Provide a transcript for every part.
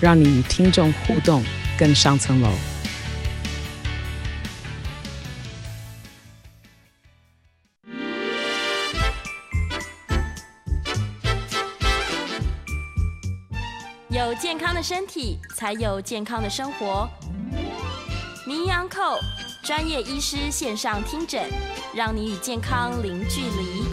让你与听众互动更上层楼。有健康的身体，才有健康的生活。名医安扣专业医师线上听诊，让你与健康零距离。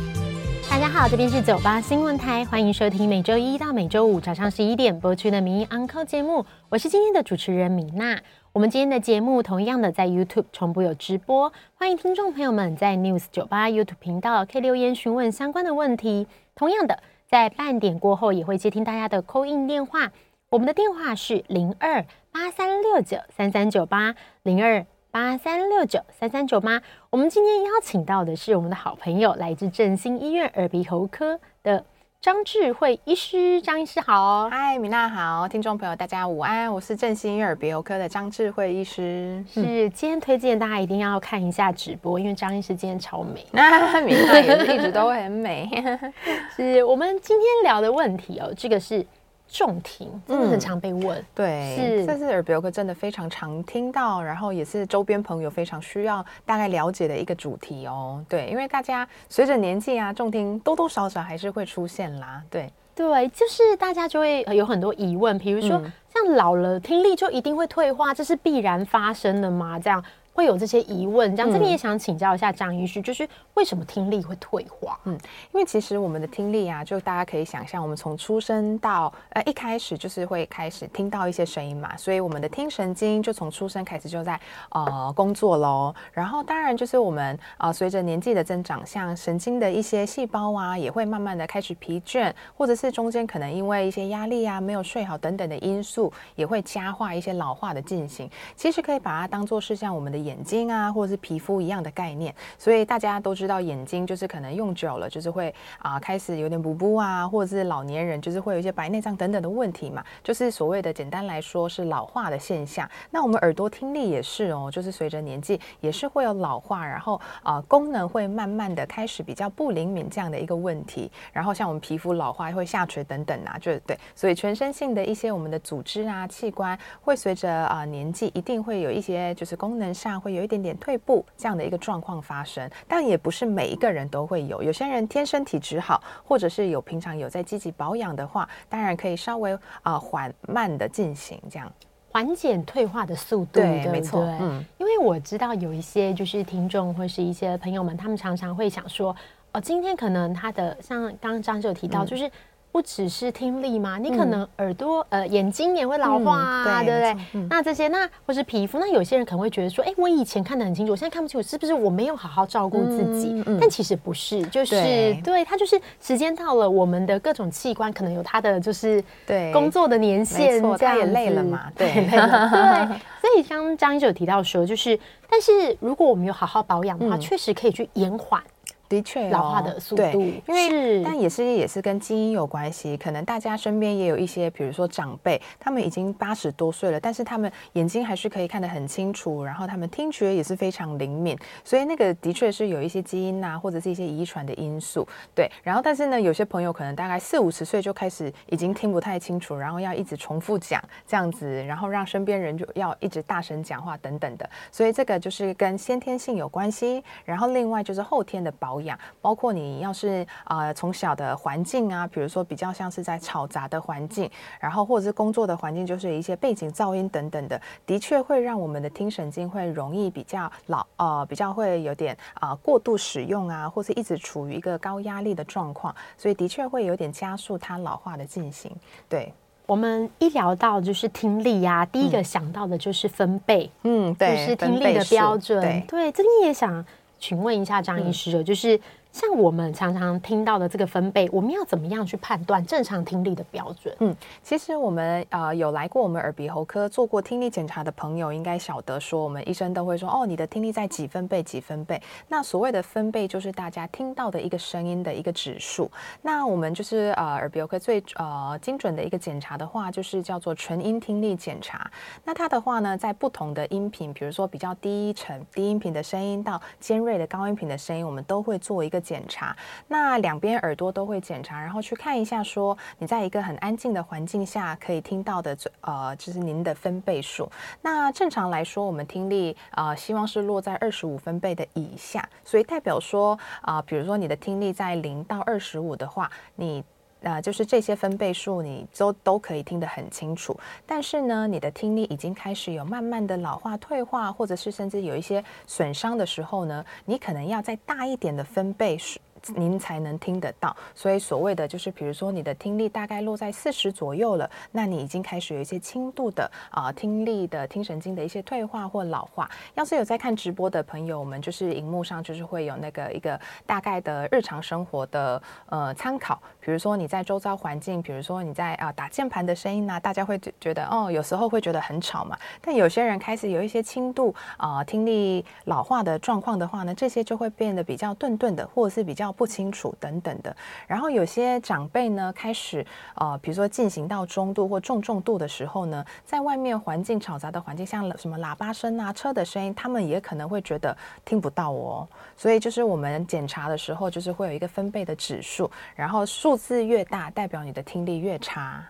大家好，这边是九八新闻台，欢迎收听每周一到每周五早上十一点播出的名医安扣节目。我是今天的主持人米娜。我们今天的节目同样的在 YouTube 重播有直播，欢迎听众朋友们在 News 九八 YouTube 频道可以留言询问相关的问题。同样的。在半点过后也会接听大家的 call in 电话，我们的电话是零二八三六九三三九八零二八三六九三三九八。我们今天邀请到的是我们的好朋友，来自振兴医院耳鼻喉科的。张智慧医师，张医师好，嗨，米娜好，听众朋友大家午安，我是振兴医院耳鼻喉科的张智慧医师。是，今天推荐大家一定要看一下直播，因为张医师今天超美，那 米娜也是一直都会很美。是我们今天聊的问题哦，这个是。重听真的很常被问，嗯、对，是这是耳鼻喉科真的非常常听到，然后也是周边朋友非常需要大概了解的一个主题哦。对，因为大家随着年纪啊，重听多多少少还是会出现啦。对，对，就是大家就会有很多疑问，比如说、嗯、像老了听力就一定会退化，这是必然发生的吗？这样。会有这些疑问，这样这边也想请教一下张医师，就是为什么听力会退化？嗯，因为其实我们的听力啊，就大家可以想象，我们从出生到呃一开始就是会开始听到一些声音嘛，所以我们的听神经就从出生开始就在呃工作喽。然后当然就是我们呃随着年纪的增长，像神经的一些细胞啊，也会慢慢的开始疲倦，或者是中间可能因为一些压力啊、没有睡好等等的因素，也会加化一些老化的进行。其实可以把它当做是像我们的。眼睛啊，或者是皮肤一样的概念，所以大家都知道，眼睛就是可能用久了，就是会啊、开始有点补补啊，或者是老年人就是会有一些白内障等等的问题嘛，就是所谓的简单来说是老化的现象。那我们耳朵听力也是哦，就是随着年纪也是会有老化，然后啊、功能会慢慢的开始比较不灵敏这样的一个问题。然后像我们皮肤老化会下垂等等啊，就对，所以全身性的一些我们的组织啊器官会随着啊、年纪一定会有一些就是功能上。会有一点点退步这样的一个状况发生，但也不是每一个人都会有。有些人天生体质好，或者是有平常有在积极保养的话，当然可以稍微啊、呃、缓慢的进行这样，缓解退化的速度。对，没错。嗯，因为我知道有一些就是听众或是一些朋友们，他们常常会想说，哦，今天可能他的像刚刚张就有提到，就是。不只是听力吗？你可能耳朵、嗯、呃眼睛也会老化啊，嗯、对，对不对？嗯、那这些那或是皮肤，那有些人可能会觉得说，哎，我以前看得很清楚，我现在看不清楚，是不是我没有好好照顾自己？但其实不是，就是对，对，它就是时间到了，我们的各种器官可能有它的就是对工作的年限，这样子也累了嘛，对，对。所以刚刚张医生有提到说，就是但是如果我们有好好保养的话，嗯、确实可以去延缓。的确、哦，老化的速度，对，因为是但也是也是跟基因有关系。可能大家身边也有一些，比如说长辈，他们已经八十多岁了，但是他们眼睛还是可以看得很清楚，然后他们听觉也是非常灵敏，所以那个的确是有一些基因呐、啊，或者是一些遗传的因素。对，然后但是呢，有些朋友可能大概四五十岁就开始已经听不太清楚，然后要一直重复讲这样子，然后让身边人就要一直大声讲话等等的，所以这个就是跟先天性有关系。然后另外就是后天的保养。包括你要是呃从小的环境啊，比如说比较像是在嘈杂的环境，然后或者是工作的环境，就是一些背景噪音等等的，的确会让我们的听神经会容易比较老呃比较会有点啊、呃、过度使用啊，或是一直处于一个高压力的状况，所以的确会有点加速它老化的进行。对，我们一聊到就是听力呀、啊，第一个想到的就是分贝，嗯，对，就是听力的标准。对，对，这边也想。请问一下张医师，就是像我们常常听到的这个分贝，我们要怎么样去判断正常听力的标准？嗯，其实我们呃有来过我们耳鼻喉科做过听力检查的朋友，应该晓得说，我们医生都会说，哦，你的听力在几分贝几分贝。那所谓的分贝就是大家听到的一个声音的一个指数。那我们就是呃耳鼻喉科最呃精准的一个检查的话，就是叫做纯音听力检查。那它的话呢，在不同的音频，比如说比较低沉低音频的声音到尖锐的高音频的声音，我们都会做一个。检查，那两边耳朵都会检查，然后去看一下，说你在一个很安静的环境下可以听到的，呃，就是您的分贝数。那正常来说，我们听力啊希望是落在二十五分贝的以下，所以代表说啊、比如说你的听力在零到二十五的话，你。呃，就是这些分贝数，你都都可以听得很清楚。但是呢，你的听力已经开始有慢慢的老化、退化，或者是甚至有一些损伤的时候呢，你可能要再大一点的分贝数。您才能听得到，所以所谓的就是，比如说你的听力大概落在四十左右了，那你已经开始有一些轻度的啊、听力的听神经的一些退化或老化。要是有在看直播的朋友，我们就是荧幕上就是会有那个一个大概的日常生活的呃参考，比如说你在周遭环境，比如说你在啊、打键盘的声音呢、啊，大家会觉得哦，有时候会觉得很吵嘛。但有些人开始有一些轻度啊、听力老化的状况的话呢，这些就会变得比较顿顿的，或者是比较。不清楚等等的，然后有些长辈呢开始呃，比如说进行到中度或重重度的时候呢，在外面环境嘈杂的环境，像什么喇叭声啊、车的声音，他们也可能会觉得听不到哦。所以就是我们检查的时候，就是会有一个分贝的指数，然后数字越大，代表你的听力越差。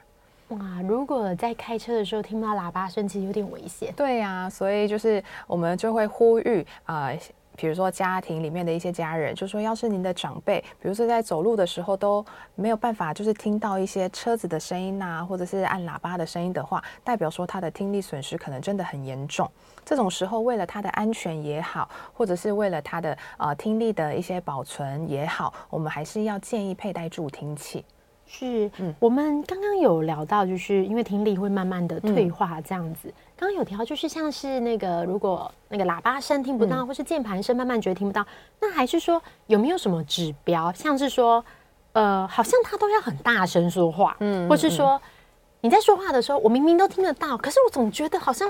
哇，如果在开车的时候听到喇叭声，其实有点危险。对呀、啊，所以就是我们就会呼吁啊。呃比如说家庭里面的一些家人，就说要是您的长辈，比如说在走路的时候都没有办法，就是听到一些车子的声音啊，或者是按喇叭的声音的话，代表说他的听力损失可能真的很严重。这种时候，为了他的安全也好，或者是为了他的呃听力的一些保存也好，我们还是要建议佩戴助听器。是，嗯，我们刚刚有聊到，就是因为听力会慢慢的退化这样子。嗯刚刚有提到，就是像是那个，如果那个喇叭声听不到，嗯、或是键盘声慢慢觉得听不到，那还是说有没有什么指标，像是说，呃，好像他都要很大声说话，嗯，或是说你在说话的时候，我明明都听得到，可是我总觉得好像。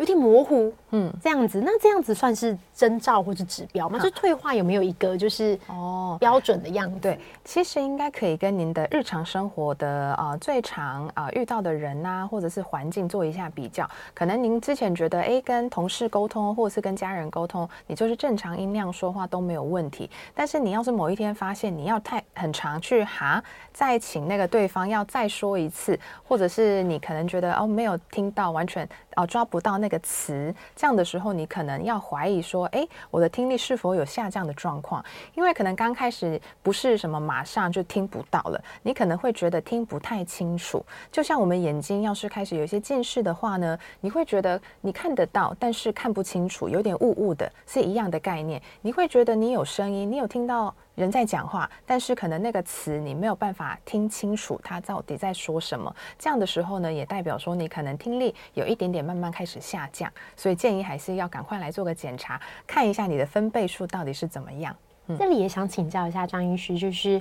有点模糊，嗯，这样子，那这样子算是征兆或是指标吗？就退化有没有一个就是哦标准的样子？对，其实应该可以跟您的日常生活的呃最常啊、呃、遇到的人呐、啊，或者是环境做一下比较。可能您之前觉得哎跟同事沟通或者是跟家人沟通，你就是正常音量说话都没有问题。但是你要是某一天发现你要太很常去哈，再请那个对方要再说一次，或者是你可能觉得哦没有听到完全。哦，抓不到那个词，这样的时候，你可能要怀疑说，诶，我的听力是否有下降的状况？因为可能刚开始不是什么马上就听不到了，你可能会觉得听不太清楚。就像我们眼睛要是开始有一些近视的话呢，你会觉得你看得到，但是看不清楚，有点雾雾的，是一样的概念。你会觉得你有声音，你有听到。人在讲话，但是可能那个词你没有办法听清楚，他到底在说什么。这样的时候呢，也代表说你可能听力有一点点慢慢开始下降。所以建议还是要赶快来做个检查，看一下你的分贝数到底是怎么样。这里也想请教一下张医师，就是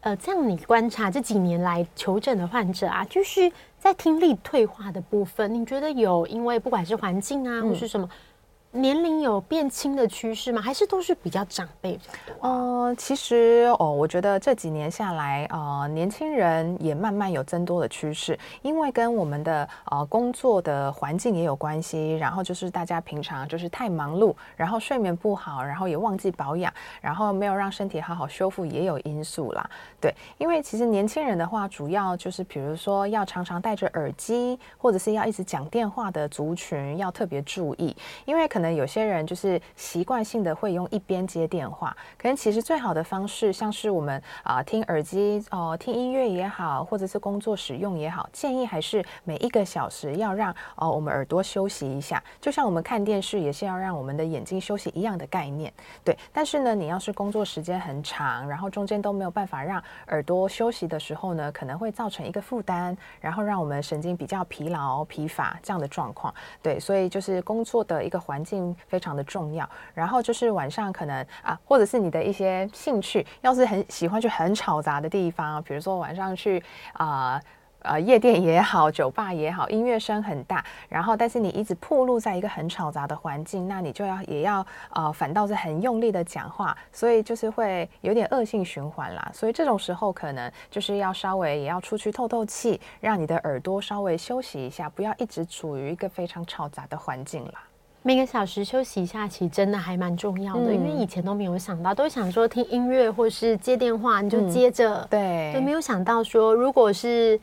呃，这样你观察这几年来求诊的患者啊，就是在听力退化的部分，你觉得有因为不管是环境啊，或是什么？年龄有变轻的趋势吗？还是都是比较长辈比较多？呃，其实哦，我觉得这几年下来，呃，年轻人也慢慢有增多的趋势，因为跟我们的呃工作的环境也有关系。然后就是大家平常就是太忙碌，然后睡眠不好，然后也忘记保养，然后没有让身体好好修复，也有因素啦。对，因为其实年轻人的话，主要就是比如说要常常戴着耳机，或者是要一直讲电话的族群，要特别注意，因为可。可能有些人就是习惯性的会用一边接电话，可能其实最好的方式，像是我们啊、听耳机哦、听音乐也好，或者是工作使用也好，建议还是每一个小时要让哦、我们耳朵休息一下，就像我们看电视也是要让我们的眼睛休息一样的概念。对，但是呢，你要是工作时间很长，然后中间都没有办法让耳朵休息的时候呢，可能会造成一个负担，然后让我们神经比较疲劳疲乏这样的状况。对，所以就是工作的一个环境。境非常的重要。然后就是晚上可能啊，或者是你的一些兴趣，要是很喜欢去很吵杂的地方，比如说晚上去啊。呃，夜店也好，酒吧也好，音乐声很大，然后但是你一直暴露在一个很吵杂的环境，那你就要也要呃，反倒是很用力的讲话，所以就是会有点恶性循环啦。所以这种时候可能就是要稍微也要出去透透气，让你的耳朵稍微休息一下，不要一直处于一个非常嘈杂的环境啦。每个小时休息一下，其实真的还蛮重要的，嗯、因为以前都没有想到，都想说听音乐或是接电话，你就接着，嗯、对，就没有想到说如果是。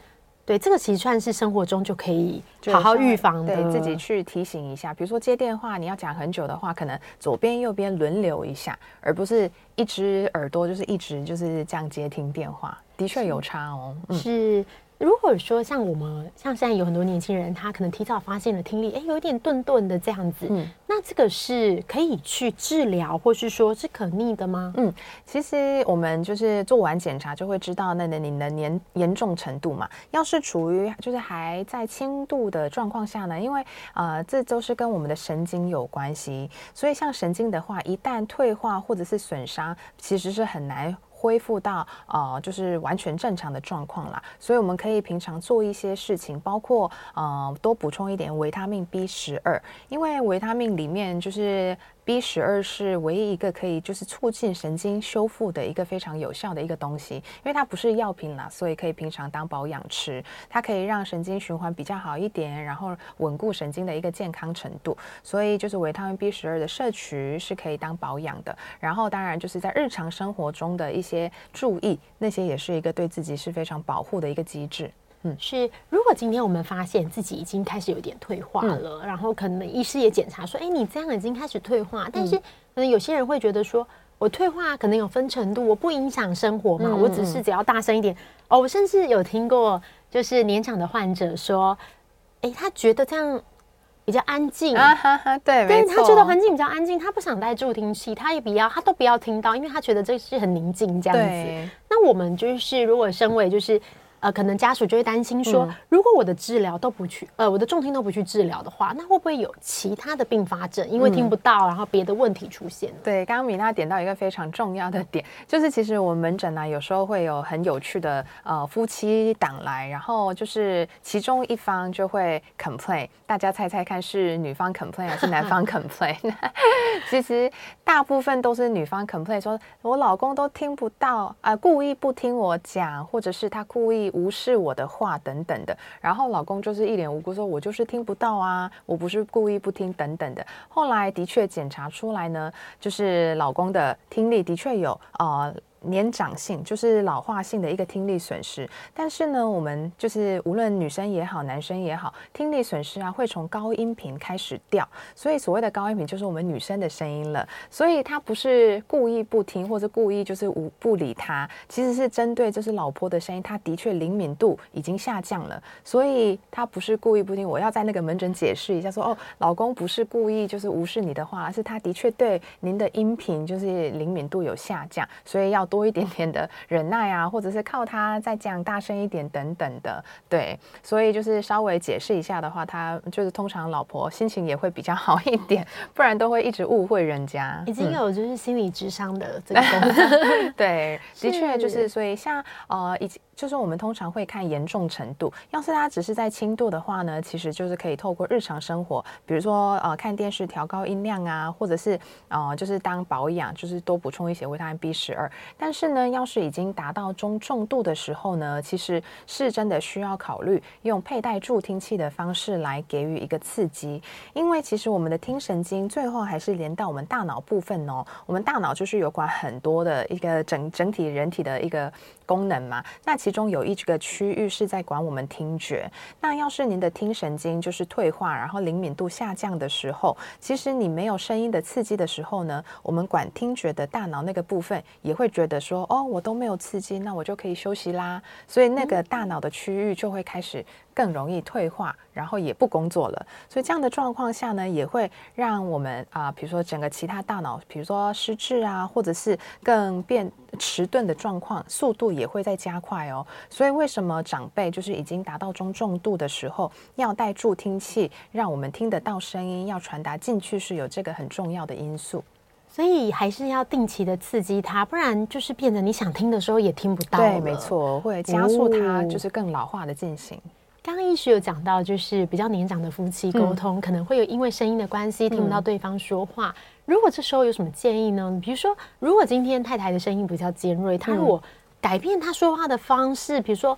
对，这个其实算是生活中就可以好好预防的，对自己去提醒一下。比如说接电话，你要讲很久的话，可能左边右边轮流一下，而不是一只耳朵就是一直就是这样接听电话，的确有差哦。是。嗯是如果说像我们像现在有很多年轻人，他可能提早发现了听力，哎，有点顿顿的这样子，嗯，那这个是可以去治疗，或是说是可逆的吗？嗯，其实我们就是做完检查就会知道那那你的严严重程度嘛。要是处于就是还在轻度的状况下呢，因为呃这都是跟我们的神经有关系，所以像神经的话，一旦退化或者是损伤，其实是很难。恢复到呃，就是完全正常的状况啦，所以我们可以平常做一些事情，包括呃，多补充一点维他命 B 十二，因为维他命里面就是。B 十二是唯一一个可以就是促进神经修复的一个非常有效的一个东西，因为它不是药品啦，所以可以平常当保养吃。它可以让神经循环比较好一点，然后稳固神经的一个健康程度。所以就是维他命 B 十二的摄取是可以当保养的。然后当然就是在日常生活中的一些注意，那些也是一个对自己是非常保护的一个机制。嗯，是。如果今天我们发现自己已经开始有点退化了，嗯、然后可能医师也检查说，哎，你这样已经开始退化。但是可能有些人会觉得说，我退化可能有分程度，我不影响生活嘛，嗯、我只是只要大声一点。哦，我甚至有听过，就是年长的患者说，哎，他觉得这样比较安静啊，哈哈，对，对他觉得环境比较安静，他不想戴助听器，他也不要，他都不要听到，因为他觉得这是很宁静这样子。那我们就是如果身为就是。呃，可能家属就会担心说，嗯、如果我的治疗都不去，呃，我的重听都不去治疗的话，那会不会有其他的并发症？因为听不到，然后别的问题出现。对，刚刚米娜点到一个非常重要的点，就是其实我们门诊呢、啊，有时候会有很有趣的呃夫妻档来，然后就是其中一方就会 complain，大家猜猜看是女方 complain 还是男方 complain？其实大部分都是女方 complain，说我老公都听不到啊、呃，故意不听我讲，或者是他故意。无视我的话等等的，然后老公就是一脸无辜说：“我就是听不到啊，我不是故意不听等等的。”后来的确检查出来呢，就是老公的听力的确有啊。年长性就是老化性的一个听力损失，但是呢，我们就是无论女生也好，男生也好，听力损失啊会从高音频开始掉，所以所谓的高音频就是我们女生的声音了，所以他不是故意不听或者故意就是无不理他，其实是针对就是老婆的声音，他的确灵敏度已经下降了，所以他不是故意不听。我要在那个门诊解释一下说，哦，老公不是故意就是无视你的话，而是他的确对您的音频就是灵敏度有下降，所以要。一点点的忍耐啊，或者是靠他再讲大声一点等等的，对，所以就是稍微解释一下的话，他就是通常老婆心情也会比较好一点，不然都会一直误会人家。已经有就是心理智商的这个功能，对，的确就是所以像呃以前。就是我们通常会看严重程度，要是他只是在轻度的话呢，其实就是可以透过日常生活，比如说呃看电视调高音量啊，或者是呃就是当保养，就是多补充一些维他命 B 十二。但是呢，要是已经达到中重度的时候呢，其实是真的需要考虑用佩戴助听器的方式来给予一个刺激，因为其实我们的听神经最后还是连到我们大脑部分哦，我们大脑就是有关很多的一个整整体人体的一个功能嘛，那。其中有一个区域是在管我们听觉。那要是您的听神经就是退化，然后灵敏度下降的时候，其实你没有声音的刺激的时候呢，我们管听觉的大脑那个部分也会觉得说，哦，我都没有刺激，那我就可以休息啦。所以那个大脑的区域就会开始更容易退化，然后也不工作了。所以这样的状况下呢，也会让我们啊，比如说整个其他大脑，比如说失智啊，或者是更变迟钝的状况，速度也会在加快哦。所以为什么长辈就是已经达到中重度的时候，要戴助听器，让我们听得到声音，要传达进去，是有这个很重要的因素。所以还是要定期的刺激它，不然就是变成你想听的时候也听不到。对，没错，会加速它就是更老化的进行。哦、刚刚医师有讲到，就是比较年长的夫妻沟通、嗯、可能会有因为声音的关系听不到对方说话。嗯、如果这时候有什么建议呢？比如说，如果今天太太的声音比较尖锐，她如果改变她说话的方式，比如说。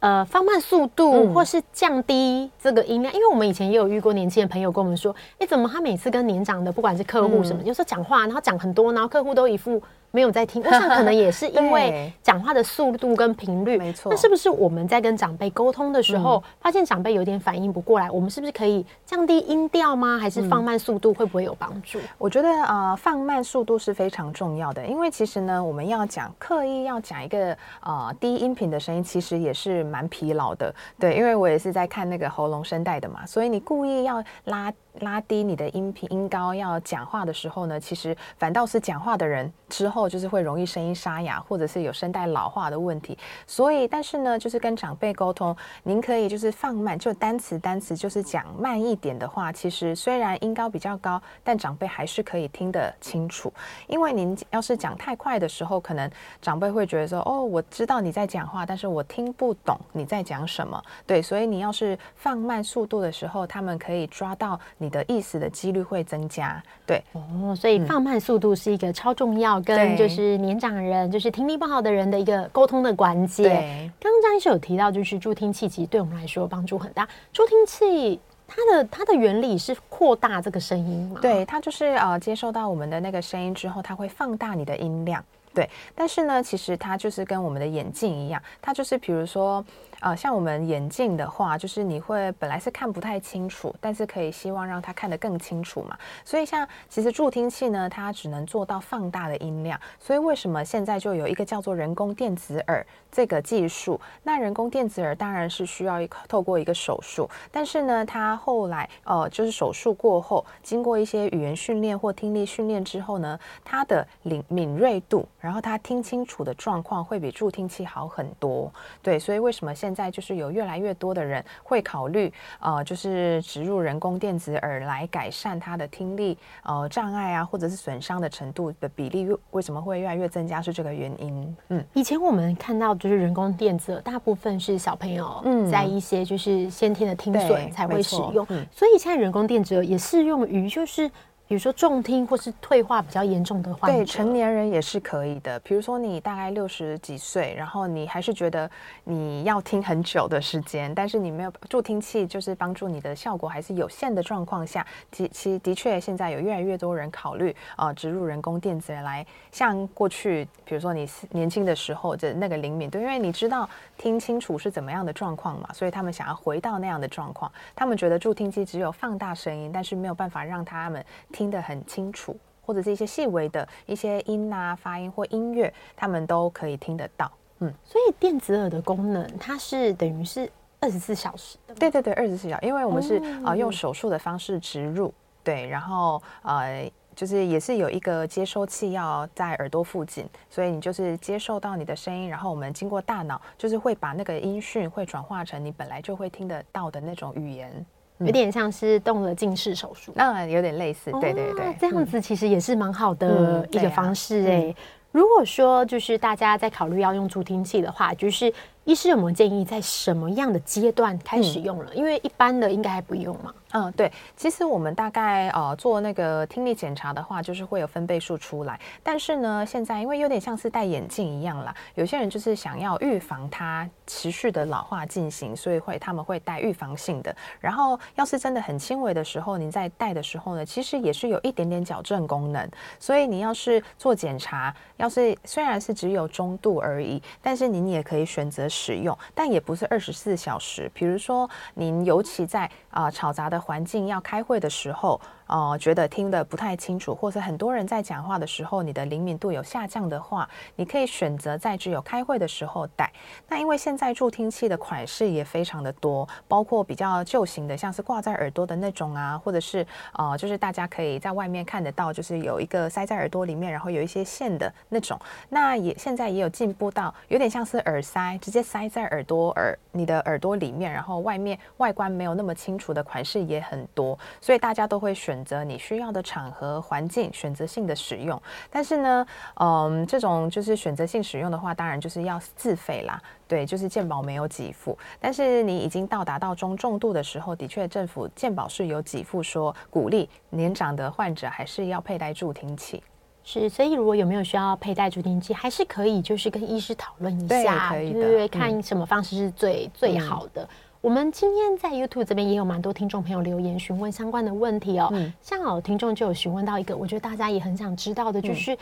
呃，放慢速度，或是降低这个音量，嗯、因为我们以前也有遇过年轻的朋友跟我们说，哎，怎么他每次跟年长的，不管是客户什么，嗯、有时候讲话，然后讲很多，然后客户都一副。没有在听，我想可能也是 因为讲话的速度跟频率，没错。那是不是我们在跟长辈沟通的时候，嗯、发现长辈有点反应不过来，我们是不是可以降低音调吗？还是放慢速度会不会有帮助？我觉得呃，放慢速度是非常重要的，因为其实呢，我们要讲刻意要讲一个呃低音频的声音，其实也是蛮疲劳的。对，因为我也是在看那个喉咙声带的嘛，所以你故意要拉。拉低你的音频音高，要讲话的时候呢，其实反倒是讲话的人之后就是会容易声音沙哑，或者是有声带老化的问题。所以，但是呢，就是跟长辈沟通，您可以就是放慢，就单词单词就是讲慢一点的话，其实虽然音高比较高，但长辈还是可以听得清楚。因为您要是讲太快的时候，可能长辈会觉得说，哦，我知道你在讲话，但是我听不懂你在讲什么。对，所以你要是放慢速度的时候，他们可以抓到你的意思的几率会增加，对哦，所以放慢速度是一个超重要，跟就是年长人，就是听力不好的人的一个沟通的关键。对，刚刚张医师有提到，就是助听器其实对我们来说帮助很大。助听器它的它的原理是扩大这个声音吗？对，它就是呃接收到我们的那个声音之后，它会放大你的音量。对，但是呢，其实它就是跟我们的眼镜一样，它就是比如说。呃，像我们眼镜的话，就是你会本来是看不太清楚，但是可以希望让它看得更清楚嘛。所以像其实助听器呢，它只能做到放大的音量。所以为什么现在就有一个叫做人工电子耳这个技术？那人工电子耳当然是需要一透过一个手术，但是呢，它后来呃就是手术过后，经过一些语言训练或听力训练之后呢，它的灵敏锐度，然后它听清楚的状况会比助听器好很多。对，所以为什么现现在就是有越来越多的人会考虑，呃，就是植入人工电子耳来改善他的听力，呃，障碍啊，或者是损伤的程度的比例，为什么会越来越增加？是这个原因。嗯，以前我们看到就是人工电子耳，大部分是小朋友在一些就是先天的听损才会使用，嗯，所以现在人工电子耳也适用于就是。比如说重听或是退化比较严重的患者，对成年人也是可以的。比如说你大概六十几岁，然后你还是觉得你要听很久的时间，但是你没有助听器，就是帮助你的效果还是有限的状况下，其其的确现在有越来越多人考虑啊、呃，植入人工电子来，像过去比如说你年轻的时候的那个灵敏度，因为你知道听清楚是怎么样的状况嘛，所以他们想要回到那样的状况。他们觉得助听器只有放大声音，但是没有办法让他们。听得很清楚，或者是一些细微的一些音啊、发音或音乐，他们都可以听得到。嗯，所以电子耳的功能，它是等于是二十四小时的。对对对，二十四小时，因为我们是啊、用手术的方式植入，对，然后呃就是也是有一个接收器要在耳朵附近，所以你就是接受到你的声音，然后我们经过大脑，就是会把那个音讯会转化成你本来就会听得到的那种语言。有点像是动了近视手术，那有点类似，对对对，这样子其实也是蛮好的一个方式哎。如果说就是大家在考虑要用助听器的话，就是。医师有没有建议在什么样的阶段开始用了？嗯、因为一般的应该还不用嘛。嗯，对，其实我们大概呃做那个听力检查的话，就是会有分贝数出来。但是呢，现在因为有点像是戴眼镜一样啦，有些人就是想要预防它持续的老化进行，所以会他们会戴预防性的。然后要是真的很轻微的时候，您在戴的时候呢，其实也是有一点点矫正功能。所以你要是做检查，要是虽然是只有中度而已，但是您也可以选择。使用，但也不是二十四小时。比如说，您尤其在啊、呃、吵杂的环境要开会的时候，呃觉得听得不太清楚，或者很多人在讲话的时候，你的灵敏度有下降的话，你可以选择在只有开会的时候戴。那因为现在助听器的款式也非常的多，包括比较旧型的，像是挂在耳朵的那种啊，或者是呃就是大家可以在外面看得到，就是有一个塞在耳朵里面，然后有一些线的那种。那也现在也有进步到有点像是耳塞，直接塞在耳朵耳你的耳朵里面，然后外面外观没有那么清楚的款式也很多，所以大家都会选择你需要的场合环境选择性的使用。但是呢，嗯，这种就是选择性使用的话，当然就是要自费啦。对，就是健保没有给付。但是你已经到达到中重度的时候，的确政府健保是有给付，说鼓励年长的患者还是要佩戴助听器。是，所以如果有没有需要佩戴助听器，还是可以，就是跟医师讨论一下，对，对对，看什么方式是最、嗯、最好的。我们今天在 YouTube 这边也有蛮多听众朋友留言询问相关的问题哦。嗯，像有听众就有询问到一个，我觉得大家也很想知道的，就是、嗯、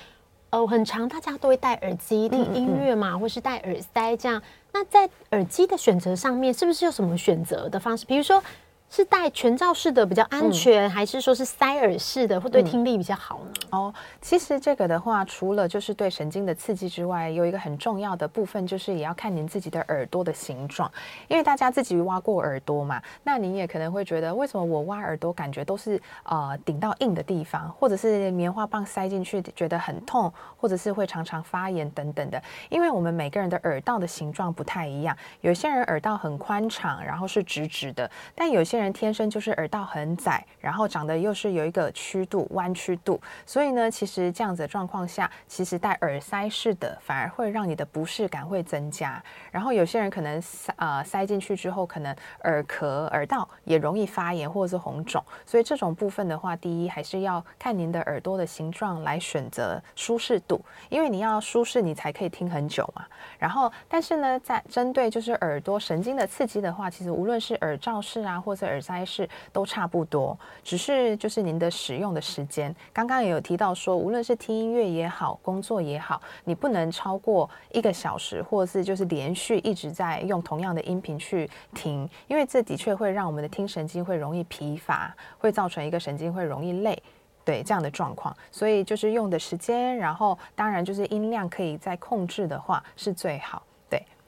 呃，很常大家都会戴耳机听音乐嘛，或是戴耳塞这样。那在耳机的选择上面，是不是有什么选择的方式？比如说。是戴全罩式的比较安全，嗯、还是说是塞耳式的会对听力比较好呢？哦，其实这个的话，除了就是对神经的刺激之外，有一个很重要的部分，就是也要看您自己的耳朵的形状。因为大家自己挖过耳朵嘛，那您也可能会觉得，为什么我挖耳朵感觉都是呃顶到硬的地方，或者是棉花棒塞进去觉得很痛，或者是会常常发炎等等的。因为我们每个人的耳道的形状不太一样，有些人耳道很宽敞，然后是直直的，但有些人天生就是耳道很窄，然后长得又是有一个曲度、弯曲度，所以呢，其实这样子的状况下，其实戴耳塞式的反而会让你的不适感会增加。然后有些人可能塞呃塞进去之后，可能耳壳、耳道也容易发炎或者是红肿。所以这种部分的话，第一还是要看您的耳朵的形状来选择舒适度，因为你要舒适，你才可以听很久嘛。然后，但是呢，在针对就是耳朵神经的刺激的话，其实无论是耳罩式啊，或者耳塞式，都差不多，只是就是您的使用的时间。刚刚也有提到说，无论是听音乐也好，工作也好，你不能超过一个小时，或者是就是连续一直在用同样的音频去听，因为这的确会让我们的听神经会容易疲乏，会造成一个神经会容易累，对这样的状况。所以就是用的时间，然后当然就是音量可以再控制的话是最好。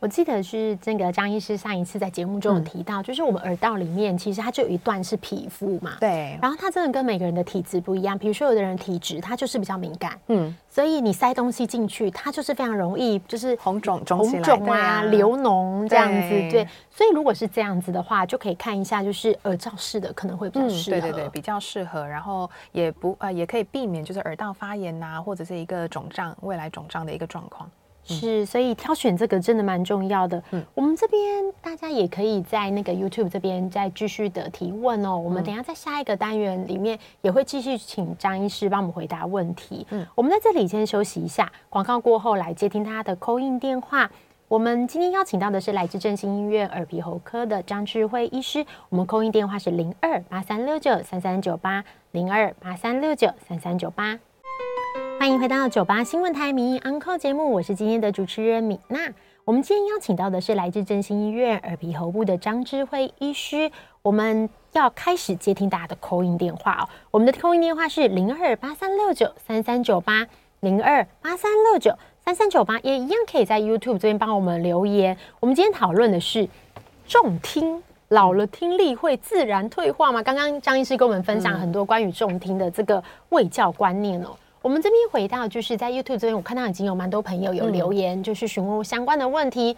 我记得是这个张医师上一次在节目中有提到，嗯、就是我们耳道里面其实它就有一段是皮肤嘛，对。然后它真的跟每个人的体质不一样，比如说有的人体质它就是比较敏感，嗯，所以你塞东西进去，它就是非常容易就是红肿肿起来，红肿啊，流脓这样子，对，对。所以如果是这样子的话，就可以看一下，就是耳罩式的可能会比较适合，嗯、对对对，比较适合。然后也不呃也可以避免就是耳道发炎呐、啊，或者是一个肿胀，未来肿胀的一个状况。是，所以挑选这个真的蛮重要的。嗯，我们这边大家也可以在那个 YouTube 这边再继续的提问哦。我们等一下在下一个单元里面也会继续请张医师帮我们回答问题。嗯，我们在这里先休息一下，广告过后来接听大家的 call in 电话。我们今天邀请到的是来自振兴医院耳鼻喉科的张智慧医师。我们 call in 电话是零二八三六九三三九八零二八三六九三三九八。欢迎回到九八新闻台民意 Uncle 节目，我是今天的主持人米娜。我们今天邀请到的是来自振兴医院耳鼻喉部的张智慧医师。我们要开始接听大家的口音电话哦。我们的口音电话是零二八三六九三三九八零二八三六九三三九八，也一样可以在 YouTube 这边帮我们留言。我们今天讨论的是重听，老了听力会自然退化吗？刚刚张医师跟我们分享很多关于重听的这个卫教观念哦。我们这边回到，就是在 YouTube 这边，我看到已经有蛮多朋友有留言，就是询问相关的问题。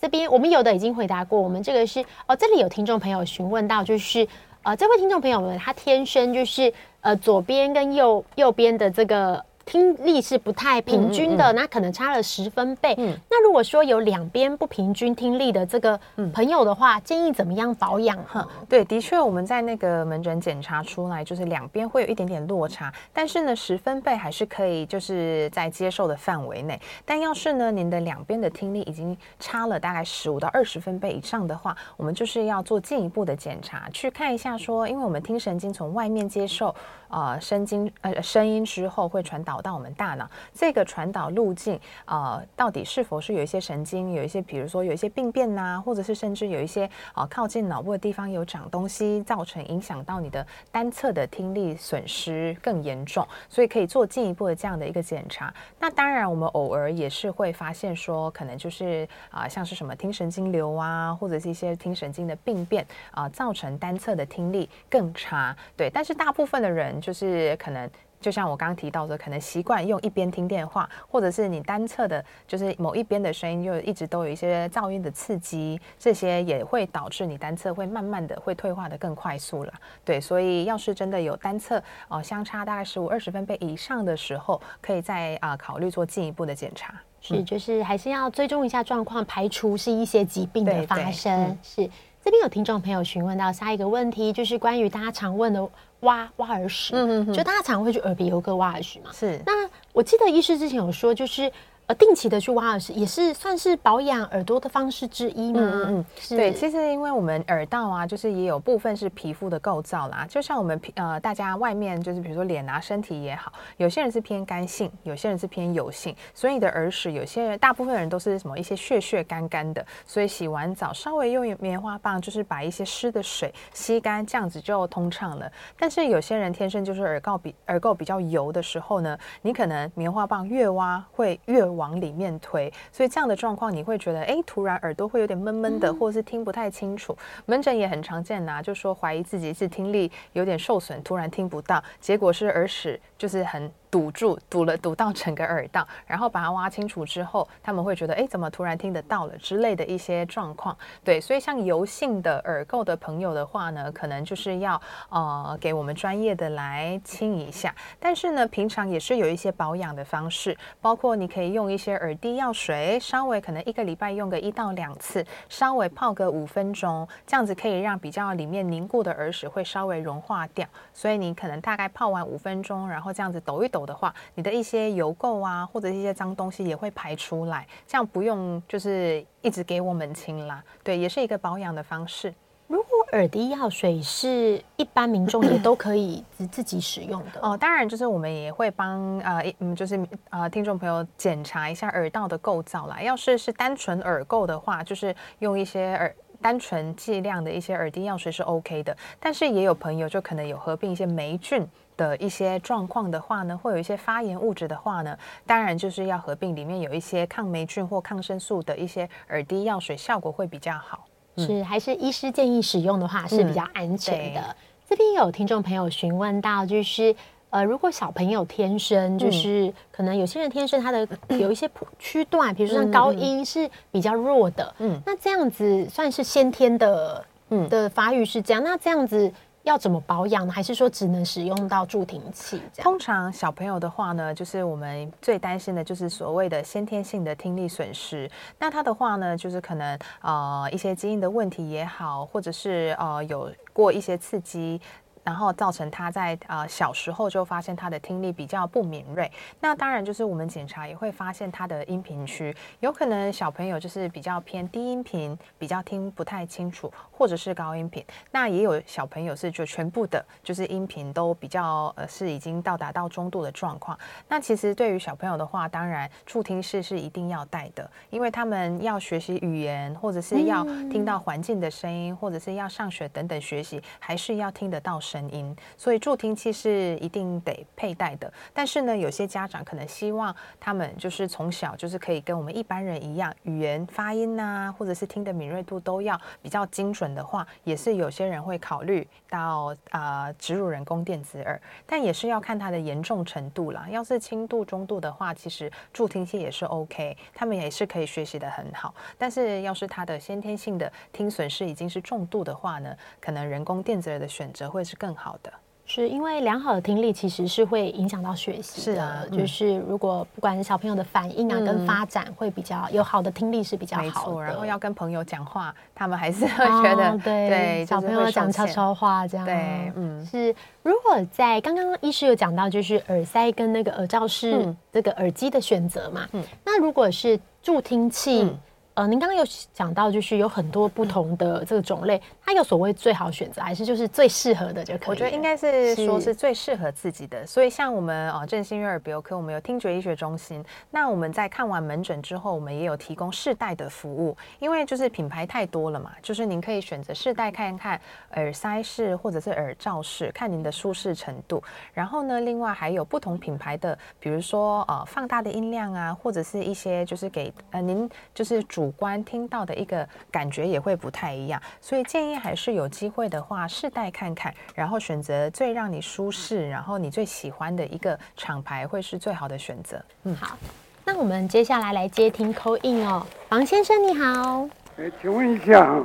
这边我们有的已经回答过，我们这个是哦，这里有听众朋友询问到，就是呃，这位听众朋友们他天生就是呃左边跟右右边的这个。听力是不太平均的，嗯嗯嗯，那可能差了十分贝。嗯，那如果说有两边不平均听力的这个朋友的话，嗯、建议怎么样保养？哈，对，的确我们在那个门诊检查出来，就是两边会有一点点落差，但是呢，十分贝还是可以，就是在接受的范围内。但要是呢，您的两边的听力已经差了大概十五到二十分贝以上的话，我们就是要做进一步的检查，去看一下说，因为我们听神经从外面接受呃声经呃声音之后会传导。到我们大脑。这个传导路径，呃，到底是否是有一些神经，有一些，比如说有一些病变呐、或者是甚至有一些啊、靠近脑部的地方有长东西，造成影响到你的单侧的听力损失更严重，所以可以做进一步的这样的一个检查。那当然，我们偶尔也是会发现说，可能就是啊、像是什么听神经瘤啊，或者是一些听神经的病变啊、造成单侧的听力更差。对，但是大部分的人就是可能。就像我刚刚提到的，可能习惯用一边听电话，或者是你单侧的，就是某一边的声音，就一直都有一些噪音的刺激，这些也会导致你单侧会慢慢的会退化的更快速了。对，所以要是真的有单侧哦、呃、相差大概十五二十分贝以上的时候，可以再啊、呃、考虑做进一步的检查。是，就是还是要追踪一下状况，排除是一些疾病的发生。嗯、是，这边有听众朋友询问到下一个问题，就是关于大家常问的。挖挖耳屎，嗯嗯，就大家常会去耳鼻喉科挖耳屎嘛。是，那我记得医师之前有说，就是。呃，定期的去挖耳屎也是算是保养耳朵的方式之一嘛？嗯嗯，是对，其实因为我们耳道啊，就是也有部分是皮肤的构造啦，就像我们皮呃，大家外面就是比如说脸啊、身体也好，有些人是偏干性，有些人是偏油性，所以你的耳屎有些人大部分人都是什么一些屑屑干干的，所以洗完澡稍微用棉花棒，就是把一些湿的水吸干，这样子就通畅了。但是有些人天生就是耳垢比耳垢比较油的时候呢，你可能棉花棒越挖会越往里面推，所以这样的状况你会觉得，哎，突然耳朵会有点闷闷的，或者是听不太清楚。门诊也很常见呐，就说怀疑自己是听力有点受损，突然听不到，结果是耳屎就是很。堵住，堵了，堵到整个耳道，然后把它挖清楚之后，他们会觉得，哎，怎么突然听得到了之类的一些状况。对，所以像油性的耳垢的朋友的话呢，可能就是要呃给我们专业的来清一下。但是呢，平常也是有一些保养的方式，包括你可以用一些耳滴药水，稍微可能一个礼拜用个一到两次，稍微泡个五分钟，这样子可以让比较里面凝固的耳屎会稍微融化掉。所以你可能大概泡完五分钟，然后这样子抖一抖。的话，你的一些油垢啊，或者一些脏东西也会排出来，这样不用就是一直给我们清啦。对，也是一个保养的方式。如果耳滴药水是一般民众也都可以自自己使用的哦，当然就是我们也会帮呃嗯，就是呃听众朋友检查一下耳道的构造啦。要是是单纯耳垢的话，就是用一些耳单纯剂量的一些耳滴药水是 OK 的。但是也有朋友就可能有合并一些霉菌。的一些状况的话呢，会有一些发炎物质的话呢，当然就是要合并里面有一些抗霉菌或抗生素的一些耳滴药水，效果会比较好。是，还是医师建议使用的话是比较安全的。嗯、这边有听众朋友询问到，就是呃，如果小朋友天生就是、嗯、可能有些人天生他的 有一些区段，比如说像高音是比较弱的，嗯，那这样子算是先天的，嗯的发育是这样，那这样子。要怎么保养呢？还是说只能使用到助听器？通常小朋友的话呢，就是我们最担心的就是所谓的先天性的听力损失。那他的话呢，就是可能呃一些基因的问题也好，或者是呃有过一些刺激。然后造成他在呃小时候就发现他的听力比较不敏锐，那当然就是我们检查也会发现他的音频区有可能小朋友就是比较偏低音频，比较听不太清楚，或者是高音频。那也有小朋友是就全部的，就是音频都比较呃是已经到达到中度的状况。那其实对于小朋友的话，当然助听室是一定要带的，因为他们要学习语言，或者是要听到环境的声音，或者是要上学等等学习，还是要听得到声音，所以助听器是一定得佩戴的。但是呢，有些家长可能希望他们就是从小就是可以跟我们一般人一样，语言发音啊，或者是听的敏锐度都要比较精准的话，也是有些人会考虑到啊、植入人工电子耳，但也是要看它的严重程度啦。要是轻度、中度的话，其实助听器也是 OK，他们也是可以学习的很好。但是要是他的先天性的听损失已经是重度的话呢，可能人工电子耳的选择会是。更好的，是因为良好的听力其实是会影响到学习的。是啊，就是如果不管是小朋友的反应啊，嗯、跟发展会比较有好的听力是比较好的。然后要跟朋友讲话，他们还是会 觉得、哦、对，对小朋友讲悄悄话这样。对，嗯，是。如果在刚刚医师有讲到，就是耳塞跟那个耳罩是这个耳机的选择嘛，嗯，那如果是助听器。嗯呃，您刚刚有讲到，就是有很多不同的这个种类，它有所谓最好选择，还是就是最适合的就可以？我觉得应该是说是最适合自己的。所以像我们呃振兴悦耳鼻喉科，我们有听觉医学中心，那我们在看完门诊之后，我们也有提供试戴的服务。因为就是品牌太多了嘛，就是您可以选择试戴看一看，耳塞式或者是耳罩式，看您的舒适程度。然后呢，另外还有不同品牌的，比如说呃放大的音量啊，或者是一些就是给呃您就是主。主观听到的一个感觉也会不太一样，所以建议还是有机会的话试戴看看，然后选择最让你舒适，然后你最喜欢的一个厂牌会是最好的选择。嗯，好，那我们接下来来接听 call in 哦，王先生你好，哎，请问一下，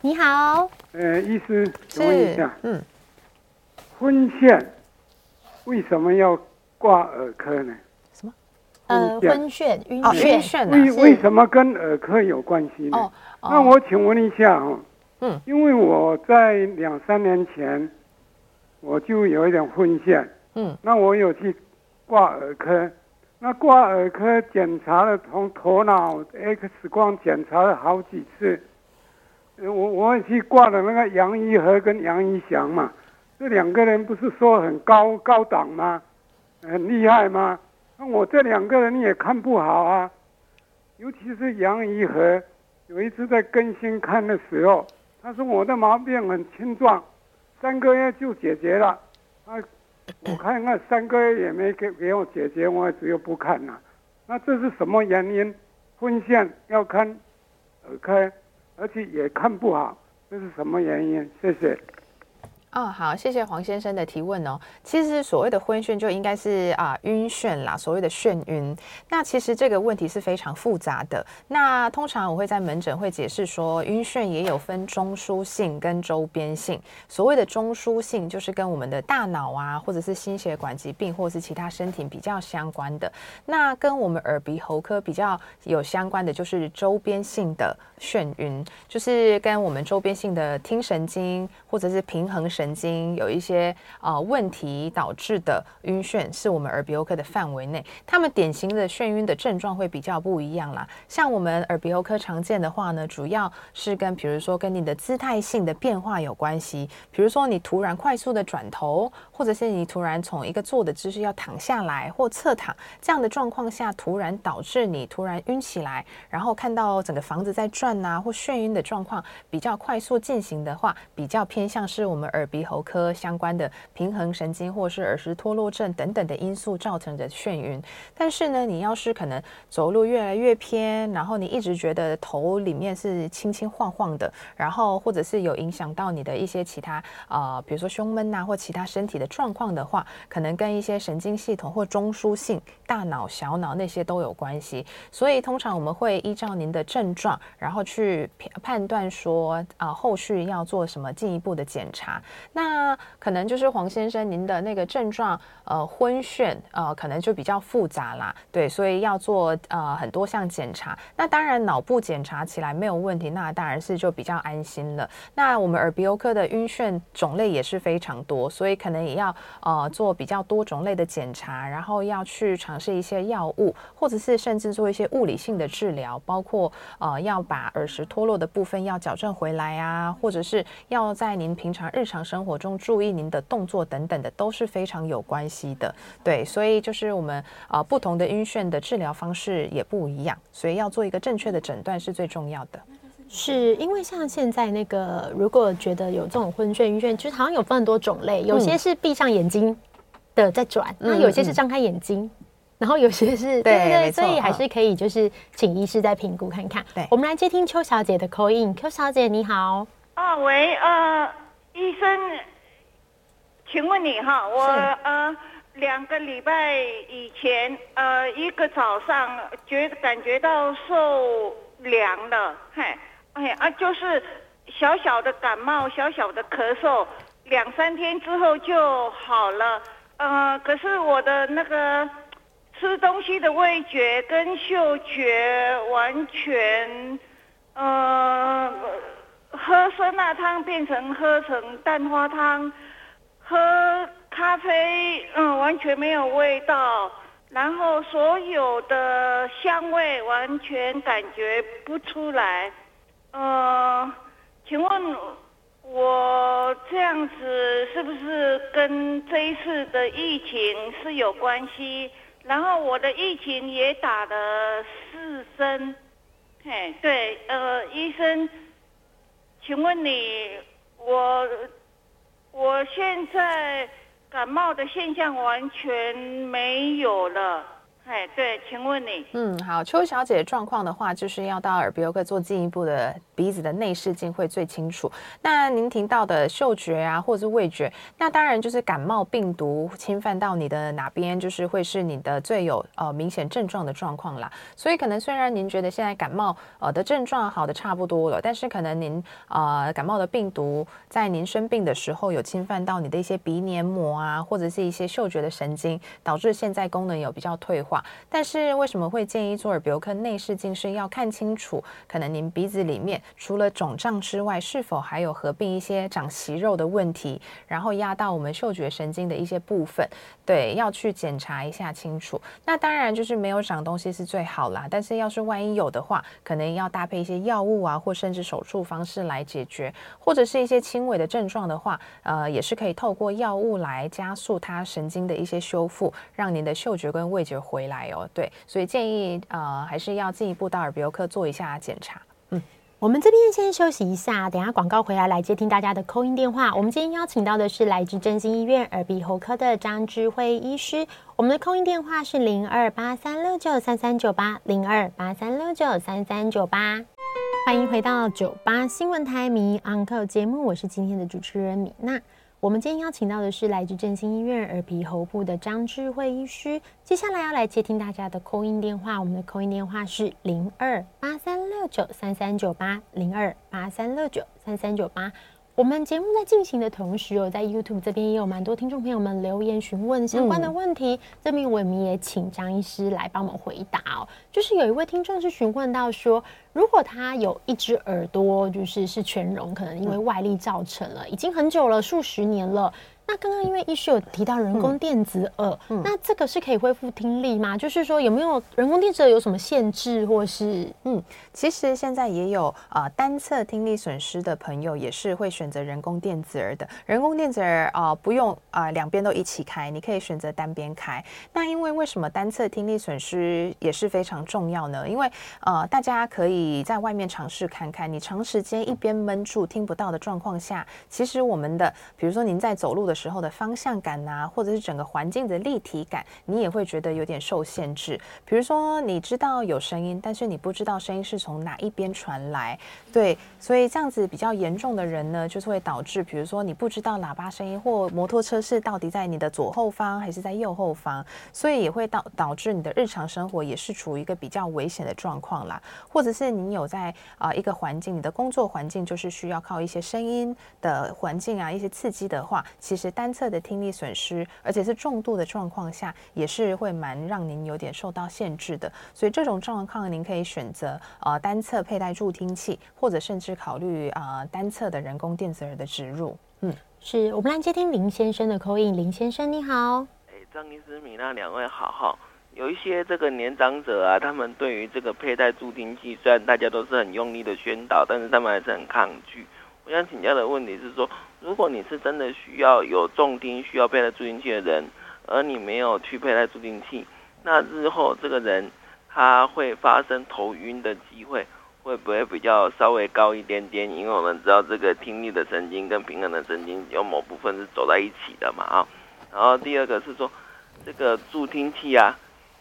你好，呃，医师，请问一下，嗯，婚线为什么要挂耳科呢？呃，昏眩、晕眩，为为什么跟耳科有关系呢？那我请问一下哦，嗯，因为我在两三年前我就有一点昏眩，嗯，那我有去挂耳科，那挂耳科检查了，从头脑 X 光检查了好几次，我我也去挂了那个杨一和跟杨一祥嘛，这两个人不是说很高高档吗？很厉害吗？那我这两个人也看不好啊，尤其是杨怡和，有一次在更新看的时候，他说我的毛病很轻壮，三个月就解决了。啊，我看那三个月也没给给我解决，我只有不看了。那这是什么原因？昏眩要看耳科，而且也看不好，这是什么原因？谢谢。哦，好，谢谢黄先生的提问哦。其实所谓的昏眩就应该是啊晕眩啦，所谓的眩晕。那其实这个问题是非常复杂的。那通常我会在门诊会解释说，晕眩也有分中枢性跟周边性。所谓的中枢性就是跟我们的大脑啊，或者是心血管疾病，或者是其他身体比较相关的。那跟我们耳鼻喉科比较有相关的就是周边性的眩晕，就是跟我们周边性的听神经或者是平衡神。神经有一些啊、呃、问题导致的晕眩，是我们耳鼻喉科的范围内。他们典型的眩晕的症状会比较不一样啦。像我们耳鼻喉科常见的话呢，主要是跟比如说跟你的姿态性的变化有关系。比如说你突然快速的转头，或者是你突然从一个坐的姿势要躺下来或侧躺这样的状况下，突然导致你突然晕起来，然后看到整个房子在转啊，或眩晕的状况比较快速进行的话，比较偏向是我们耳。鼻喉科相关的平衡神经或是耳石脱落症等等的因素造成的眩晕，但是呢，你要是可能走路越来越偏，然后你一直觉得头里面是轻轻晃晃的，然后或者是有影响到你的一些其他呃，比如说胸闷呐或其他身体的状况的话，可能跟一些神经系统或中枢性大脑、小脑那些都有关系。所以通常我们会依照您的症状，然后去判断说啊、后续要做什么进一步的检查。那可能就是黄先生您的那个症状，呃，昏眩，呃，可能就比较复杂啦，对，所以要做呃很多项检查。那当然脑部检查起来没有问题，那当然是就比较安心了。那我们耳鼻喉科的晕眩种类也是非常多，所以可能也要呃做比较多种类的检查，然后要去尝试一些药物，或者是甚至做一些物理性的治疗，包括呃要把耳石脱落的部分要矫正回来啊，或者是要在您平常日常生生活中注意您的动作等等的都是非常有关系的，对，所以就是我们啊、呃、不同的晕眩的治疗方式也不一样，所以要做一个正确的诊断是最重要的。是因为像现在那个，如果觉得有这种昏眩晕眩，其实好像有分很多种类，有些是闭上眼睛的在转，嗯、那有些是张开眼睛，嗯、然后有些是对对对，对，所以还是可以就是请医师再评估看看。对，我们来接听邱小姐的 call in，邱小姐你好。啊，喂，呃。请问你哈，我呃两个礼拜以前呃一个早上觉感觉到受凉了，嘿，哎啊就是小小的感冒，小小的咳嗽，两三天之后就好了，呃可是我的那个吃东西的味觉跟嗅觉完全呃。喝酸辣汤变成喝成蛋花汤，喝咖啡嗯完全没有味道，然后所有的香味完全感觉不出来。呃，请问我这样子是不是跟这一次的疫情是有关系？然后我的疫情也打了四针。嘿，对，呃，医生，请问你，我我现在。感冒的现象完全没有了。哎，对，请问你，嗯，好，邱小姐状况的话，就是要到耳鼻喉科做进一步的鼻子的内视镜会最清楚。那您听到的嗅觉啊，或者是味觉，那当然就是感冒病毒侵犯到你的哪边，就是会是你的最有呃明显症状的状况啦。所以可能虽然您觉得现在感冒呃的症状好的差不多了，但是可能您呃感冒的病毒在您生病的时候有侵犯到你的一些鼻黏膜啊，或者是一些嗅觉的神经，导致现在功能有比较退化。但是为什么会建议做耳鼻喉科内视镜？是要看清楚，可能您鼻子里面除了肿胀之外，是否还有合并一些长息肉的问题，然后压到我们嗅觉神经的一些部分，对，要去检查一下清楚。那当然就是没有长东西是最好啦，但是要是万一有的话，可能要搭配一些药物啊，或甚至手术方式来解决，或者是一些轻微的症状的话，呃，也是可以透过药物来加速它神经的一些修复，让您的嗅觉跟味觉回回。来哦，对，所以建议呃还是要进一步到耳鼻喉科做一下检查。嗯，我们这边先休息一下，等下广告回来来接听大家的扣音电话。我们今天邀请到的是来自振兴医院耳鼻喉科的张智慧医师。我们的扣音电话是零二八三六九三三九八零二八三六九三三九八。欢迎回到九八新闻台迷 Uncle 节目，我是今天的主持人米娜。我们今天邀请到的是来自振兴医院耳鼻喉部的张智慧医师。接下来要来接听大家的扣音电话，我们的扣音电话是零二八三六九三三九八零二八三六九三三九八。我们节目在进行的同时，有在 YouTube 这边也有蛮多听众朋友们留言询问相关的问题，嗯、这边我们也请张医师来帮我们回答哦。就是有一位听众是询问到说，如果他有一只耳朵就是是全聋，可能因为外力造成了，已经很久了，数十年了。那刚刚因为医师有提到人工电子耳，嗯，那这个是可以恢复听力吗？就是说有没有人工电子耳有什么限制，或是嗯，其实现在也有啊、呃、单侧听力损失的朋友也是会选择人工电子耳的。人工电子耳啊、呃、不用啊、呃、两边都一起开，你可以选择单边开。那因为为什么单侧听力损失也是非常重要呢？因为呃大家可以在外面尝试看看，你长时间一边闷住听不到的状况下，其实我们的比如说您在走路的。时候的方向感呐、啊，或者是整个环境的立体感，你也会觉得有点受限制。比如说，你知道有声音，但是你不知道声音是从哪一边传来。对，所以这样子比较严重的人呢，就是会导致，比如说你不知道喇叭声音或摩托车是到底在你的左后方还是在右后方，所以也会导导致你的日常生活也是处于一个比较危险的状况啦。或者是你有在啊、一个环境，你的工作环境就是需要靠一些声音的环境啊，一些刺激的话，其实。单侧的听力损失，而且是重度的状况下，也是会蛮让您有点受到限制的。所以这种状况，您可以选择呃单侧佩戴助听器，或者甚至考虑啊、呃、单侧的人工电子耳的植入。嗯，是我们来接听林先生的 call in。林先生你好，哎，张医师、米娜两位好哈。有一些这个年长者啊，他们对于这个佩戴助听器，虽然大家都是很用力的宣导，但是他们还是很抗拒。我想请教的问题是说，如果你是真的需要有重听、需要佩戴助听器的人，而你没有去佩戴助听器，那日后这个人他会发生头晕的机会会不会比较稍微高一点点？因为我们知道这个听力的神经跟平衡的神经有某部分是走在一起的嘛啊。然后第二个是说，这个助听器啊，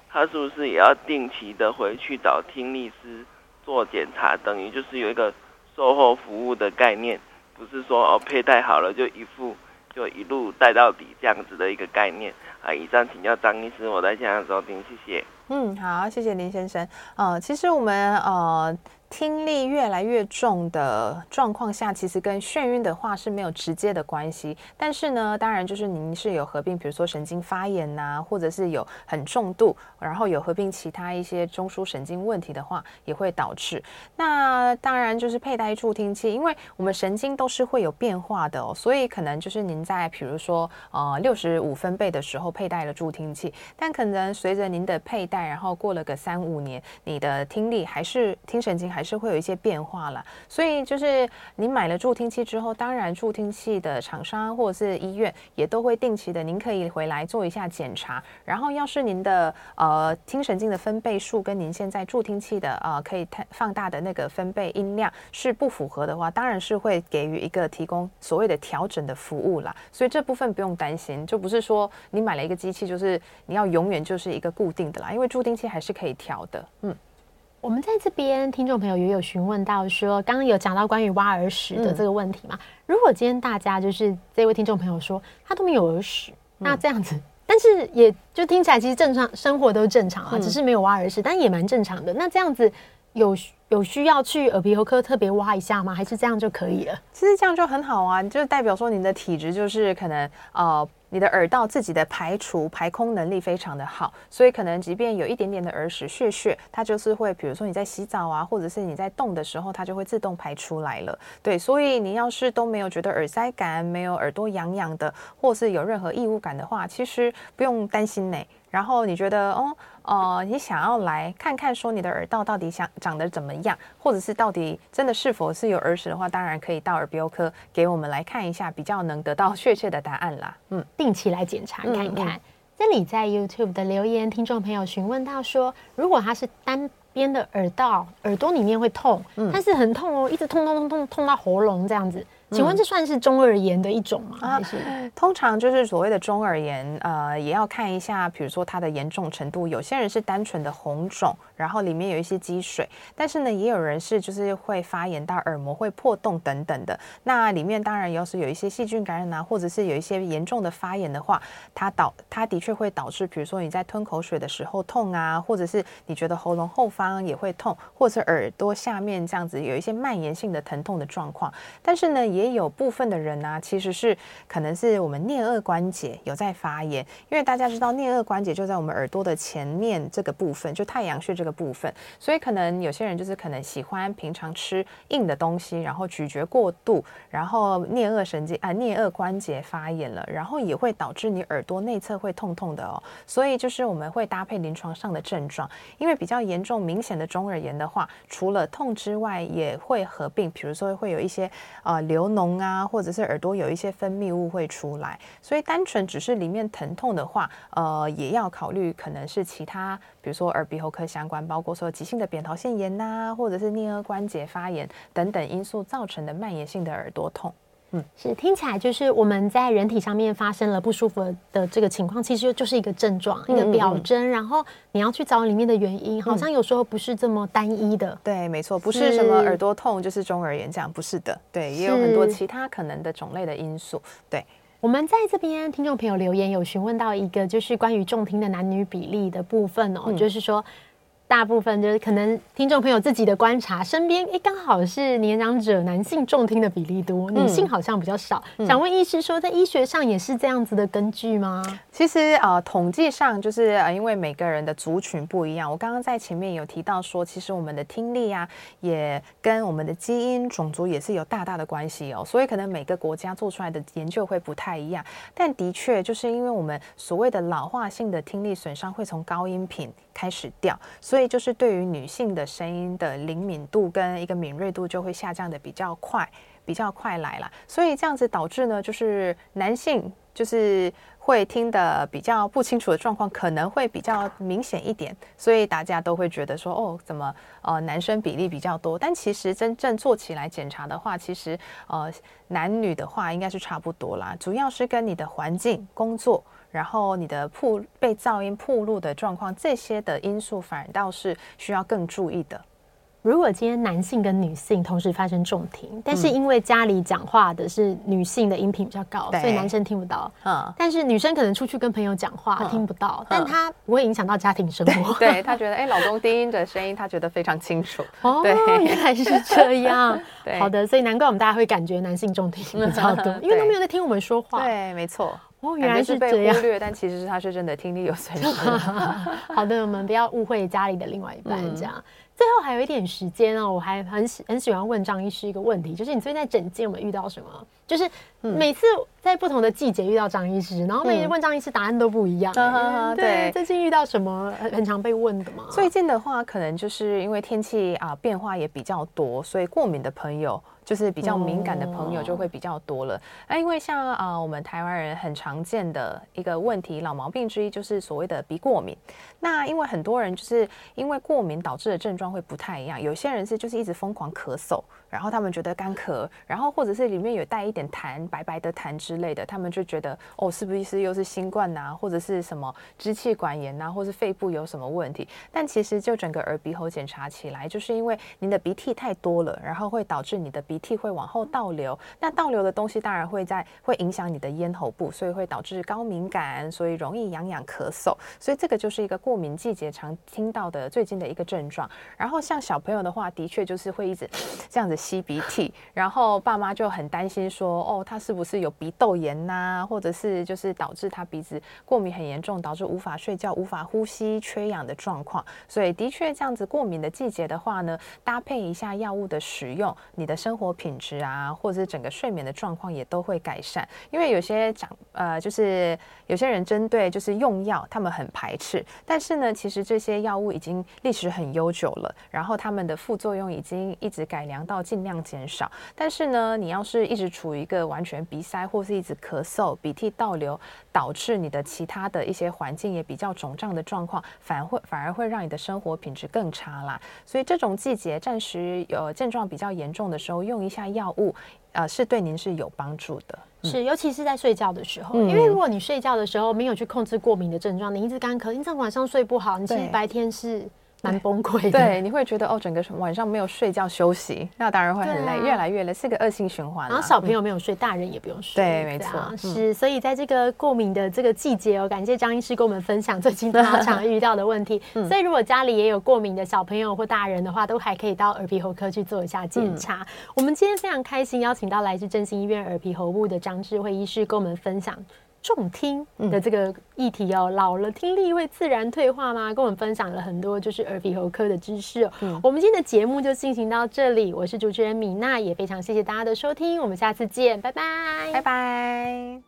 他是不是也要定期的回去找听力师做检查？等于就是有一个。售后服务的概念，不是说哦佩戴好了就一副就一路戴到底这样子的一个概念啊。以上请教张医师，我在现场收听，谢谢。嗯，好，谢谢林先生。呃，其实我们呃。听力越来越重的状况下，其实跟眩晕的话是没有直接的关系。但是呢，当然就是您是有合并，比如说神经发炎呐、或者是有很重度，然后有合并其他一些中枢神经问题的话，也会导致。那当然就是佩戴助听器，因为我们神经都是会有变化的哦，所以可能就是您在比如说呃六十五分贝的时候佩戴了助听器，但可能随着您的佩戴，然后过了个三五年，你的听力还是听神经还是。是会有一些变化了，所以就是您买了助听器之后，当然助听器的厂商或者是医院也都会定期的，您可以回来做一下检查。然后要是您的呃听神经的分贝数跟您现在助听器的呃可以放大的那个分贝音量是不符合的话，当然是会给予一个提供所谓的调整的服务啦。所以这部分不用担心，就不是说你买了一个机器就是你要永远就是一个固定的啦，因为助听器还是可以调的，嗯。我们在这边，听众朋友也有询问到说，刚刚有讲到关于挖耳屎的这个问题嘛？嗯、如果今天大家就是这位听众朋友说他都没有耳屎，嗯、那这样子，但是也就听起来其实正常生活都正常啊，嗯、只是没有挖耳屎，但也蛮正常的。那这样子有有需要去耳鼻喉科特别挖一下吗？还是这样就可以了？其实这样就很好啊，就是代表说你的体质就是可能呃。你的耳道自己的排除排空能力非常的好，所以可能即便有一点点的耳屎屑屑，它就是会，比如说你在洗澡啊，或者是你在动的时候，它就会自动排出来了。对，所以你要是都没有觉得耳塞感，没有耳朵痒痒的，或是有任何异物感的话，其实不用担心呢。然后你觉得哦。呃，你想要来看看说你的耳道到底想长得怎么样，或者是到底真的是否是有耳屎的话，当然可以到耳鼻喉科给我们来看一下，比较能得到确切的答案啦。嗯，定期来检查看看。这里在 YouTube 的留言，听众朋友询问到说，如果他是单边的耳道，耳朵里面会痛，嗯，但是很痛哦，一直痛痛痛痛痛到喉咙这样子。请问这算是中耳炎的一种吗？啊、通常就是所谓的中耳炎，呃，也要看一下，比如说它的严重程度。有些人是单纯的红肿，然后里面有一些积水，但是呢，也有人是就是会发炎到耳膜会破洞等等的。那里面当然要是有一些细菌感染啊，或者是有一些严重的发炎的话，它导它的确会导致，比如说你在吞口水的时候痛啊，或者是你觉得喉咙后方也会痛，或者耳朵下面这样子有一些蔓延性的疼痛的状况。但是呢，也有部分的人呢、其实是可能是我们颞颌关节有在发炎，因为大家知道颞颌关节就在我们耳朵的前面这个部分，就太阳穴这个部分，所以可能有些人就是可能喜欢平常吃硬的东西，然后咀嚼过度，然后颞顎神经啊颞顎关节发炎了，然后也会导致你耳朵内侧会痛痛的哦。所以就是我们会搭配临床上的症状，因为比较严重明显的中耳炎的话，除了痛之外，也会合并，比如说会有一些呃流。脓啊，或者是耳朵有一些分泌物会出来，所以单纯只是里面疼痛的话，呃，也要考虑可能是其他，比如说耳鼻喉科相关，包括说急性的扁桃腺炎呐、啊，或者是颞颌关节发炎等等因素造成的蔓延性的耳朵痛。嗯，是听起来就是我们在人体上面发生了不舒服的这个情况，其实就是一个症状，嗯、一个表征。然后你要去找里面的原因，好像有时候不是这么单一的。对，没错，不是什么耳朵痛就是中耳炎这样，不是的。对，也有很多其他可能的种类的因素。对，我们在这边听众朋友留言有询问到一个，就是关于重听的男女比例的部分哦，嗯、就是说。大部分就是可能听众朋友自己的观察，身边诶刚好是年长者男性重听的比例多，女性好像比较少。嗯、想问医师说，在医学上也是这样子的根据吗？其实呃，统计上就是呃，因为每个人的族群不一样。我刚刚在前面有提到说，其实我们的听力啊，也跟我们的基因、种族也是有大大的关系哦。所以可能每个国家做出来的研究会不太一样。但的确，就是因为我们所谓的老化性的听力损伤会从高音频开始掉，所以。就是对于女性的声音的灵敏度跟一个敏锐度就会下降的比较快，比较快来了，所以这样子导致呢，就是男性就是会听得比较不清楚的状况可能会比较明显一点，所以大家都会觉得说哦，怎么呃男生比例比较多？但其实真正做起来检查的话，其实呃男女的话应该是差不多啦，主要是跟你的环境、工作。然后你的曝被噪音曝露的状况，这些的因素反而倒是需要更注意的。如果今天男性跟女性同时发生重听，但是因为家里讲话的是女性的音频比较高，所以男生听不到。嗯，但是女生可能出去跟朋友讲话听不到，但她不会影响到家庭生活。对，她觉得哎，老公低音的声音她觉得非常清楚。哦，原来是这样。好的，所以难怪我们大家会感觉男性重听比较多，因为都没有在听我们说话。对，没错。哦，原来是被忽略，但其实是他是真的听力有损 失。好的，我们不要误会家里的另外一半这样。最后还有一点时间哦，我还很喜很喜欢问张医师一个问题，就是你最近在整间有没有遇到什么？就是每次在不同的季节遇到张医师，然后每次问张医师答案都不一样。嗯、对，最近遇到什么很很常被问的吗？最近的话，可能就是因为天气啊变化也比较多，所以过敏的朋友。就是比较敏感的朋友就会比较多了，那因为像啊我们台湾人很常见的一个问题，老毛病之一就是所谓的鼻过敏。那因为很多人就是因为过敏导致的症状会不太一样，有些人是就是一直疯狂咳嗽，然后他们觉得干咳，然后或者是里面有带一点痰，白白的痰之类的，他们就觉得哦是不是又是新冠呐，或者是什么支气管炎呐，或是肺部有什么问题？但其实就整个耳鼻喉检查起来，就是因为您的鼻涕太多了，然后会导致你的鼻鼻涕会往后倒流，那倒流的东西当然会在会影响你的咽喉部，所以会导致高敏感，所以容易痒痒咳嗽。所以这个就是一个过敏季节常听到的最近的一个症状。然后像小朋友的话，的确就是会一直这样子吸鼻涕，然后爸妈就很担心说，哦，他是不是有鼻窦炎呐、或者是就是导致他鼻子过敏很严重，导致无法睡觉、无法呼吸、缺氧的状况。所以的确这样子过敏的季节的话呢，搭配一下药物的使用，你的生活品质啊，或者是整个睡眠的状况也都会改善。因为有些长呃，就是有些人针对就是用药，他们很排斥。但是呢，其实这些药物已经历史很悠久了，然后他们的副作用已经一直改良到尽量减少。但是呢，你要是一直处于一个完全鼻塞，或是一直咳嗽、鼻涕倒流，导致你的其他的一些环境也比较肿胀的状况，反而会反而会让你的生活品质更差啦。所以这种季节暂时有症状比较严重的时候，用一下药物，呃，是对您是有帮助的。是，尤其是在睡觉的时候，嗯、因为如果你睡觉的时候没有去控制过敏的症状，你一直干咳，你这晚上睡不好，你其实白天是。蛮崩溃的，对，你会觉得哦，整个晚上没有睡觉休息，那当然会很累，啊、越来越累，是个恶性循环。然后小朋友没有睡，嗯、大人也不用睡，对，没错，是。所以在这个过敏的这个季节哦，感谢张医师跟我们分享最近常常遇到的问题。嗯、所以如果家里也有过敏的小朋友或大人的话，都还可以到耳鼻喉科去做一下检查。嗯、我们今天非常开心邀请到来自振兴医院耳鼻喉部的张智慧医师跟我们分享。重听的这个议题哦，老了听力会自然退化吗？跟我们分享了很多就是耳鼻喉科的知识哦。嗯、我们今天的节目就进行到这里，我是主持人米娜，也非常谢谢大家的收听，我们下次见，拜拜，拜拜。